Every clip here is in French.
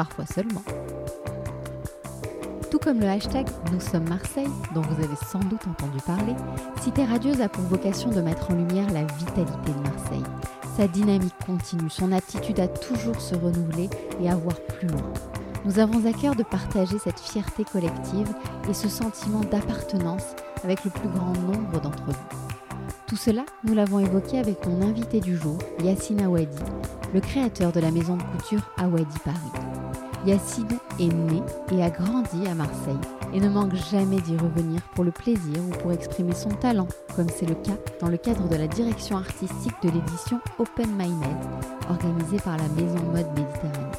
parfois seulement. Tout comme le hashtag Nous sommes Marseille, dont vous avez sans doute entendu parler, Cité Radieuse a pour vocation de mettre en lumière la vitalité de Marseille, sa dynamique continue, son aptitude à toujours se renouveler et à voir plus loin. Nous avons à cœur de partager cette fierté collective et ce sentiment d'appartenance avec le plus grand nombre d'entre vous. Tout cela, nous l'avons évoqué avec mon invité du jour, Yassine Awadi, le créateur de la maison de couture Awadi Paris. Yassine est né et a grandi à Marseille et ne manque jamais d'y revenir pour le plaisir ou pour exprimer son talent, comme c'est le cas dans le cadre de la direction artistique de l'édition Open Minded, organisée par la Maison Mode Méditerranée.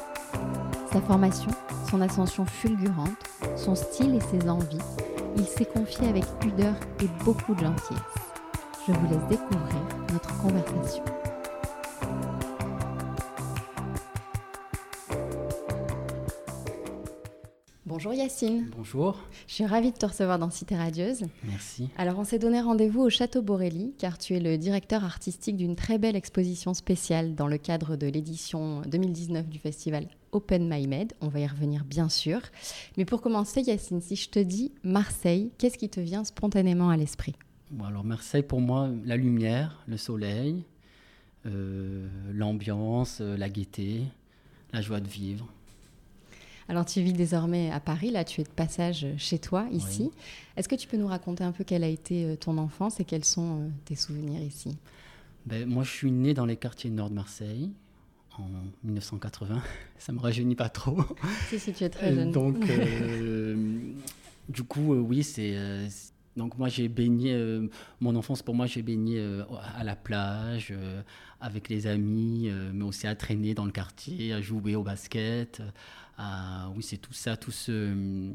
Sa formation, son ascension fulgurante, son style et ses envies, il s'est confié avec pudeur et beaucoup de gentillesse. Je vous laisse découvrir notre conversation. Bonjour Yacine. Bonjour. Je suis ravie de te recevoir dans Cité Radieuse. Merci. Alors on s'est donné rendez-vous au Château Borelli car tu es le directeur artistique d'une très belle exposition spéciale dans le cadre de l'édition 2019 du festival Open My Med. On va y revenir bien sûr. Mais pour commencer Yacine, si je te dis Marseille, qu'est-ce qui te vient spontanément à l'esprit? Bon, Alors Marseille pour moi, la lumière, le soleil, euh, l'ambiance, euh, la gaieté, la joie de vivre. Alors tu vis désormais à Paris, là tu es de passage chez toi ici. Est-ce que tu peux nous raconter un peu quelle a été euh, ton enfance et quels sont euh, tes souvenirs ici? Ben, Moi je suis né dans les quartiers nord de Marseille en 1980. Ça me rajeunit pas trop. Si, si, tu es très jeune. Donc du coup oui c'est... donc moi j'ai baigné, mon enfance pour moi j'ai baigné à la plage, avec les amis, mais aussi à traîner dans le quartier, à jouer au basket, oui, c'est tout ça, tout ce,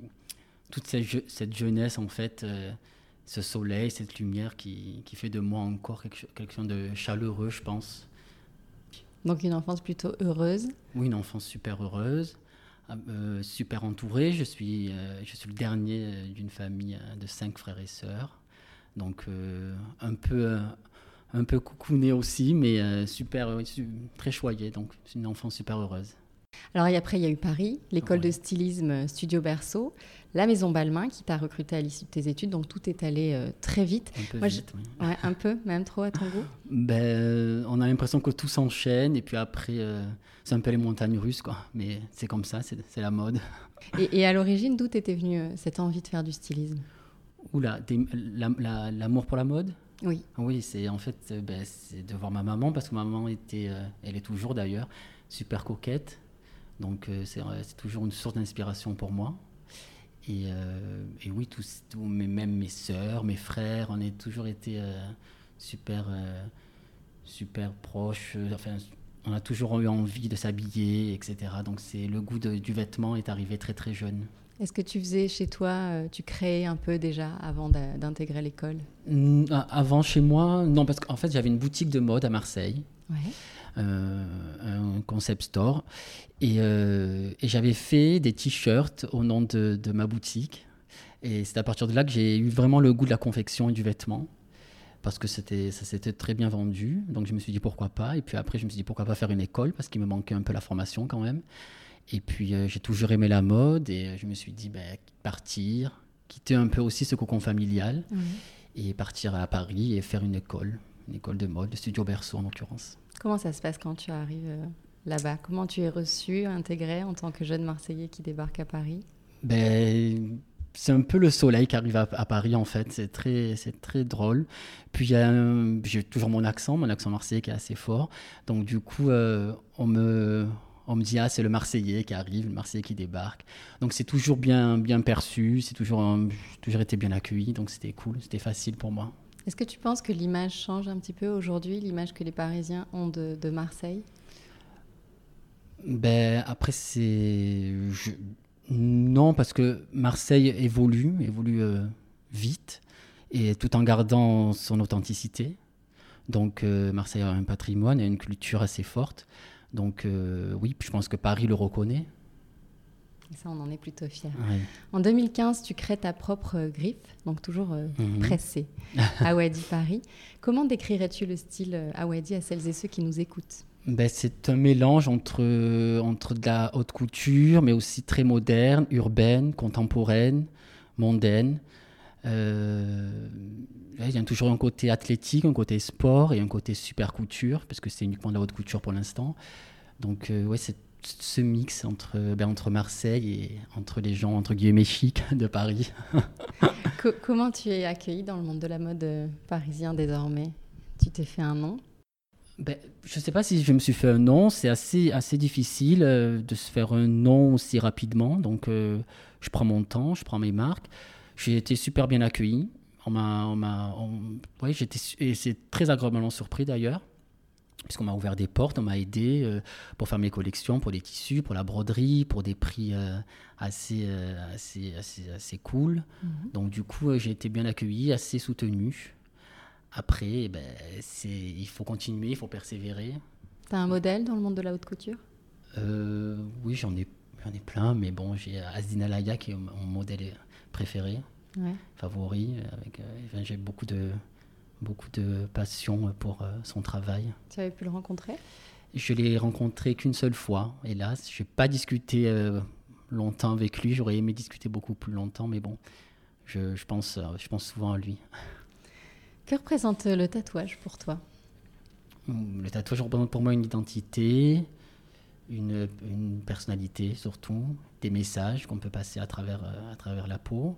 toute cette, jeunesse en fait, euh, ce soleil, cette lumière qui, qui, fait de moi encore quelque, chose de chaleureux, je pense. Donc une enfance plutôt heureuse. Oui, une enfance super heureuse, euh, super entourée. Je suis, euh, je suis le dernier d'une famille de cinq frères et sœurs, donc un peu un peu coucouné aussi, mais super, très choyé. Donc, c'est une enfance super heureuse. Alors après, il y a eu Paris, l'école de stylisme Studio Berceau, la maison Balmain qui t'a recruté à l'issue de tes études, donc tout est allé euh, très vite. Un peu vite, oui. un peu, même trop à ton goût ben, euh, On a l'impression que tout s'enchaîne et puis après, euh, c'est un peu les montagnes russes, quoi. Mais c'est comme ça, c'est la mode. Et, à l'origine, d'où était venue cette envie de faire du stylisme? Oula, l'amour pour la mode? Oui. Oui, c'est en fait ben, de voir ma maman, parce que ma maman était, elle est toujours d'ailleurs, super coquette, donc euh, c'est toujours une source d'inspiration pour moi. Et, euh, oui, tous, même mes sœurs, mes frères, on a toujours été euh, super, super proches. Enfin, on a toujours eu envie de s'habiller, etc. Donc c'est le goût du vêtement est arrivé très très jeune. Est-ce que tu faisais chez toi, tu créais un peu déjà avant d'intégrer l'école? Avant chez moi, non, parce qu'en fait j'avais une boutique de mode à Marseille. Ouais. Euh, un concept store. Euh, et, j'avais fait des t-shirts au nom de, ma boutique. Et c'est à partir de là que j'ai eu vraiment le goût de la confection et du vêtement parce que c'était ça s'était très bien vendu. Donc je me suis dit pourquoi pas. Et puis après je me suis dit pourquoi pas faire une école parce qu'il me manquait un peu la formation quand même. Et puis euh, j'ai toujours aimé la mode et je me suis dit ben, partir, quitter un peu aussi ce cocon familial et partir à Paris et faire une école, une école de mode, le studio Berceau en l'occurrence. Comment ça se passe quand tu arrives euh, là-bas? Comment tu es reçu, intégré en tant que jeune Marseillais qui débarque à Paris? Ben, c'est un peu le soleil qui arrive à, Paris en fait. C'est très, très drôle. Puis j'ai toujours mon accent, mon accent marseillais qui est assez fort. Donc du coup, euh, on me, on me dit ah c'est le Marseillais qui arrive, le Marseillais qui débarque. Donc c'est toujours bien, bien perçu. C'est toujours, toujours été bien accueilli. Donc c'était cool, c'était facile pour moi. Est-ce que tu penses que l'image change un petit peu aujourd'hui, l'image que les Parisiens ont de, Marseille? Ben, Après, c'est. Non, parce que Marseille évolue, évolue vite, et tout en gardant son authenticité. Donc Marseille a un patrimoine et une culture assez forte. Donc oui, je pense que Paris le reconnaît. Et ça, on en est plutôt fiers. En 2015, tu crées ta propre euh, griffe, donc toujours euh, mhm. pressée, Awadi Paris. Comment décrirais-tu le style euh, Awadi à celles et ceux qui nous écoutent? Ben, C'est un mélange entre, entre de la haute couture, mais aussi très moderne, urbaine, contemporaine, mondaine. il y a toujours un côté athlétique, un côté sport et un côté super couture, parce que c'est uniquement de la haute couture pour l'instant. Donc, ouais, c'est ce mix entre, ben, entre Marseille et entre les gens, entre guillemets, chics de Paris. comment tu es accueilli dans le monde de la mode euh, parisien désormais? Tu t'es fait un nom? Ben, je ne sais pas si je me suis fait un nom. C'est assez, assez difficile euh, de se faire un nom aussi rapidement. Donc, euh, je prends mon temps, je prends mes marques. J'ai été super bien accueilli. On m'a, on m'a, ouais, j'étais, et c'est très agréablement surpris d'ailleurs puisqu'on m'a ouvert des portes, on m'a aidé euh, pour faire mes collections, pour les tissus, pour la broderie, pour des prix euh, assez, euh, assez, assez, assez, cool. Mhm. Donc du coup, j'ai été bien accueilli, assez soutenu. Après, eh ben, il faut continuer, il faut persévérer. Tu as un modèle dans le monde de la haute couture? Oui, j'en ai, ai plein, mais bon, j'ai Asdina Laya qui est mon modèle préféré, favori. Avec, j'ai beaucoup de beaucoup de passion pour euh, son travail. Tu avais pu le rencontrer? Je l'ai rencontré qu'une seule fois, hélas. Je n'ai pas discuté euh, longtemps avec lui. J'aurais aimé discuter beaucoup plus longtemps, mais bon, je, je, pense, euh, je pense souvent à lui. Que représente le tatouage pour toi? Hmm, Le tatouage représente pour moi une identité, une, une personnalité surtout, des messages qu'on peut passer à travers, à travers la peau.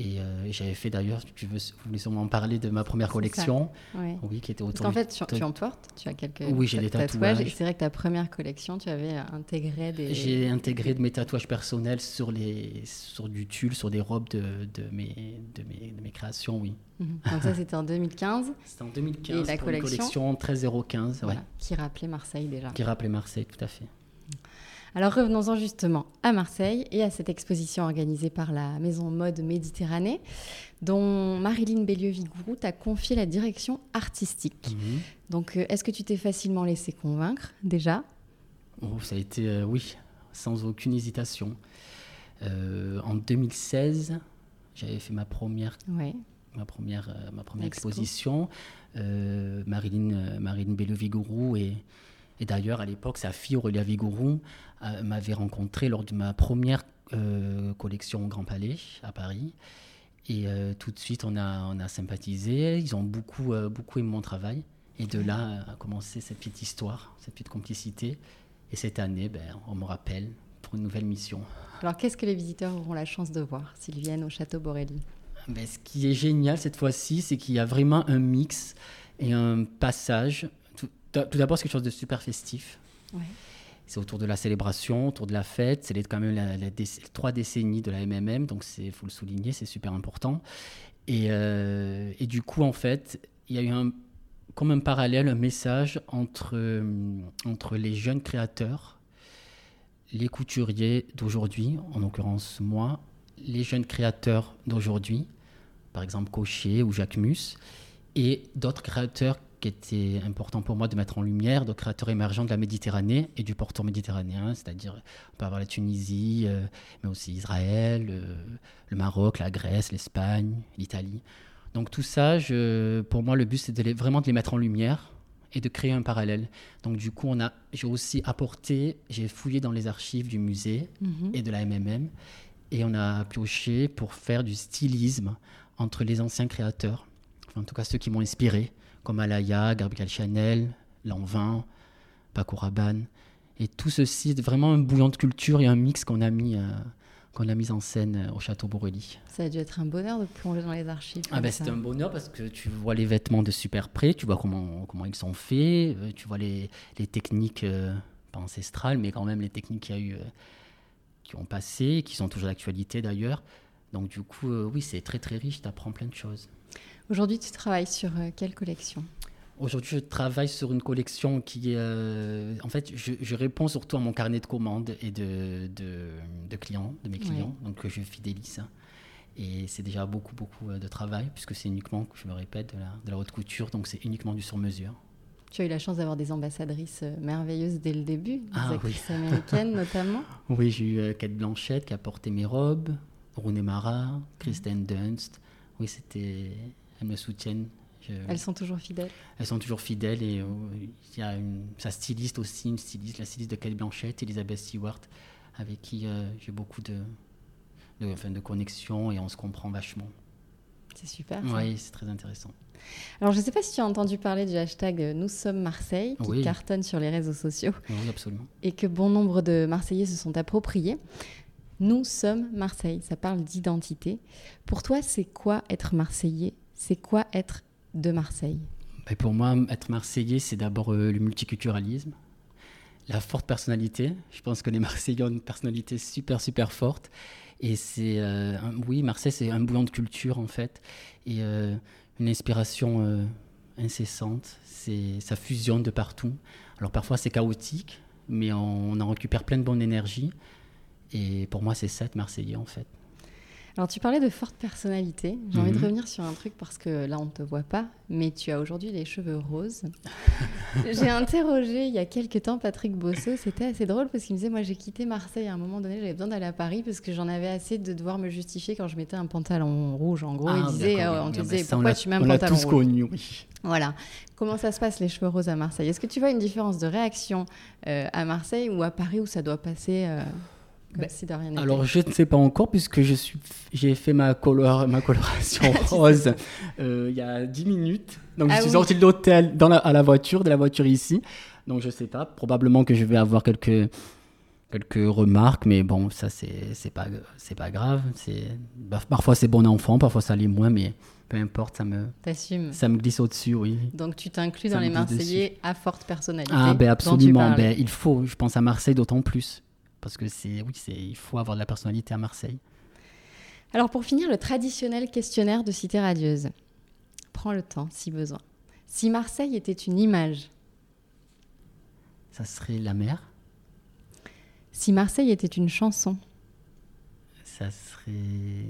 Euh, et, j'avais fait d'ailleurs, tu veux, voulez sûrement parler de ma première collection, oui. qui était autour. En fait, tu, en portes, tu as quelques oui, j'ai des tatouages. Et c'est vrai que ta première collection, tu avais intégré des. J'ai intégré de mes tatouages personnels sur les, sur du tulle, sur des robes de, de mes, de mes, de mes créations, oui. Mhm. Donc ça, c'était en 2015. C'était en 2015. Et la collection, 13015, ouais. Qui rappelait Marseille déjà. Qui rappelait Marseille, tout à fait. Alors revenons-en justement à Marseille et à cette exposition organisée par la Maison Mode Méditerranée, dont Marilyn Bélieu-Vigourou t'a confié la direction artistique. Mhm. Donc euh, est-ce que tu t'es facilement laissé convaincre déjà? Oh, Ça a été, euh, oui, sans aucune hésitation. Euh, en 2016, j'avais fait ma première, ma première, ma première exposition. Marilyn, Marilyn Bélieu-Vigourou et et d'ailleurs, à l'époque, sa fille Aurélia Vigourou euh, m'avait rencontré lors de ma première euh, collection au Grand Palais à Paris. Et euh, tout de suite, on a, on a sympathisé. Ils ont beaucoup, beaucoup aimé mon travail. Et de là a commencé cette petite histoire, cette petite complicité. Et cette année, ben, on me rappelle pour une nouvelle mission. Alors, qu'est-ce que les visiteurs auront la chance de voir s'ils viennent au Château Borelli? Ben, Ce qui est génial cette fois-ci, c'est qu'il y a vraiment un mix et un passage tout d'abord, c'est quelque chose de super festif. C'est autour de la célébration, autour de la fête. C'est quand même la, trois décennies de la MMM, donc il faut le souligner, c'est super important. Et, euh, et, du coup, en fait, il y a eu un, comme un parallèle, un message entre, euh, entre les jeunes créateurs, les couturiers d'aujourd'hui, en l'occurrence moi, les jeunes créateurs d'aujourd'hui, par exemple Cochet ou Jacques Mus, et d'autres créateurs qui était important pour moi de mettre en lumière de créateurs émergents de la Méditerranée et du pourtour méditerranéen, c'est-à-dire on peut avoir la Tunisie, euh, mais aussi Israël, euh, le Maroc, la Grèce, l'Espagne, l'Italie. Donc tout ça, je, pour moi, le but, c'est de vraiment de les mettre en lumière et de créer un parallèle. Donc du coup, on a, j'ai aussi apporté, j'ai fouillé dans les archives du musée mhm. et de la MMM, et on a pioché pour faire du stylisme entre les anciens créateurs, en tout cas ceux qui m'ont inspiré, comme Alaya, Gabriel Chanel, Lanvin, Paco Rabanne. Et tout ceci est vraiment un bouillon de culture et un mix qu'on a mis, euh, qu'on a mis en scène euh, au Château Borelli. Ça a dû être un bonheur de plonger dans les archives. Ah ben, c'est un bonheur parce que tu vois les vêtements de super près, tu vois comment, comment ils sont faits, euh, tu vois les, les techniques, pas ancestrales, mais quand même les techniques qu'il y a eu, qui ont passé, qui sont toujours d'actualité d'ailleurs. Donc du coup, oui, c'est très très riche, tu apprends plein de choses. Aujourd'hui, tu travailles sur euh, quelle collection? Aujourd'hui, je travaille sur une collection qui. Euh, en fait, je, réponds surtout à mon carnet de commandes et de, de, clients, de mes clients, donc je fidélise. Et c'est déjà beaucoup, beaucoup euh, de travail, puisque c'est uniquement, je me répète, de la, de la haute couture, donc c'est uniquement du sur-mesure. Tu as eu la chance d'avoir des ambassadrices merveilleuses dès le début, des ah actrices américaines notamment. Oui, j'ai eu Kate Blanchette qui a porté mes robes, Rooney Mara, Kristen Dunst. Oui, c'était. Elles me soutiennent elles sont toujours fidèles. Elles sont toujours fidèles et euh, il y a une, sa styliste aussi, une styliste, la styliste de Kate Blanchett, Elisabeth Stewart, avec qui euh, j'ai beaucoup de, de, enfin, de connexions et on se comprend vachement. C'est super. Oui, c'est très intéressant. Alors, je ne sais pas si tu as entendu parler du hashtag euh, Nous sommes Marseille, qui cartonne sur les réseaux sociaux. Oui, absolument. Et que bon nombre de Marseillais se sont appropriés. Nous sommes Marseille, ça parle d'identité. Pour toi, c'est quoi être Marseillais? C'est quoi être de Marseille? Ben, Pour moi, être Marseillais, c'est d'abord euh, le multiculturalisme, la forte personnalité. Je pense que les Marseillais ont une personnalité super, super forte. Et c'est, euh, oui, Marseille, c'est un bouillon de culture, en fait, et euh, une inspiration incessante. Ça fusionne de partout. Alors parfois, c'est chaotique, mais on, on en récupère plein de bonne énergie. Et pour moi, c'est ça, être Marseillais, en fait. Alors, tu parlais de forte personnalité. J'ai envie de mhm. revenir sur un truc parce que là, on ne te voit pas, mais tu as aujourd'hui les cheveux roses. j'ai interrogé il y a quelques temps Patrick Bosso. C'était assez drôle parce qu'il me disait Moi, j'ai quitté Marseille à un moment donné, j'avais besoin d'aller à Paris parce que j'en avais assez de devoir me justifier quand je mettais un pantalon rouge. En gros, il ah, disait euh, On te disait Pourquoi tu mets un pantalon rouge? connu, oui. Voilà. Comment ça se passe les cheveux roses à Marseille? Est-ce que tu vois une différence de réaction euh, à Marseille ou à Paris où ça doit passer euh, ben, alors, je ne sais pas encore, puisque j'ai fait ma, color, ma coloration rose euh, il y a 10 minutes. Donc, je ah suis sorti de l'hôtel à la voiture, de la voiture ici. Donc, je ne sais pas. Probablement que je vais avoir quelques, quelques remarques, mais bon, ça, c'est, pas, pas grave. Bah, parfois, c'est bon enfant, parfois, ça l'est moins, mais peu importe, ça me, ça me glisse au-dessus, oui. Donc, tu t'inclus dans les Marseillais à forte personnalité. Ah, ben absolument. Ben, il faut, je pense à Marseille d'autant plus parce que c'est oui, c'est il faut avoir de la personnalité à Marseille. Alors pour finir, le traditionnel questionnaire de Cité radieuse. Prends le temps si besoin. Si Marseille était une image, ça serait la mer. Si Marseille était une chanson, ça serait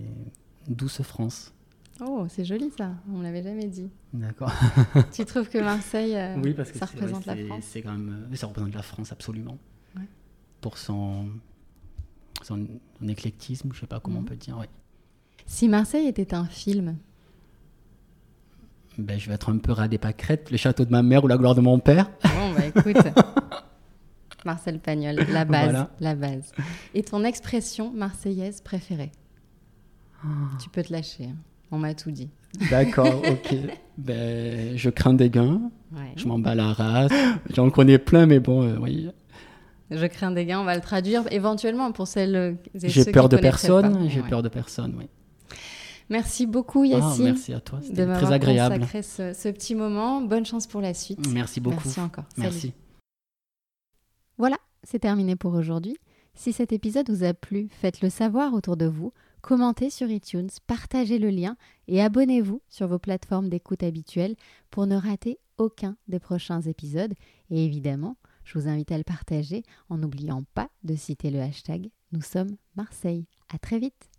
Douce France. Oh, c'est joli ça, on ne l'avait jamais dit. D'accord. tu trouves que Marseille, euh, oui, parce que ça représente la France C'est quand même, ça représente la France absolument pour son, son, éclectisme, je ne sais pas comment on mhm. peut dire. Si Marseille était un film ben, Je vais être un peu ras des pâquerettes, le château de ma mère ou la gloire de mon père. Bon, bah écoute, Marcel Pagnol, la base, la base. Et ton expression marseillaise préférée? Ah. Tu peux te lâcher, hein. on m'a tout dit. D'accord, ok. ben, je crains des gains, je m'en bats la race. J'en connais plein, mais bon, euh, oui. Je crains des gains, on va le traduire éventuellement pour celles J'ai peur de personne, j'ai peur de personne, oui. Merci beaucoup ah, Yacine. merci à toi, c'était très agréable. consacré ce, ce, petit moment. Bonne chance pour la suite. Merci beaucoup. Merci encore. Merci. Voilà, c'est terminé pour aujourd'hui. Si cet épisode vous a plu, faites-le savoir autour de vous, commentez sur iTunes, partagez le lien et abonnez-vous sur vos plateformes d'écoute habituelles pour ne rater aucun des prochains épisodes. Et évidemment, je vous invite à le partager en n'oubliant pas de citer le hashtag Nous sommes Marseille. À très vite!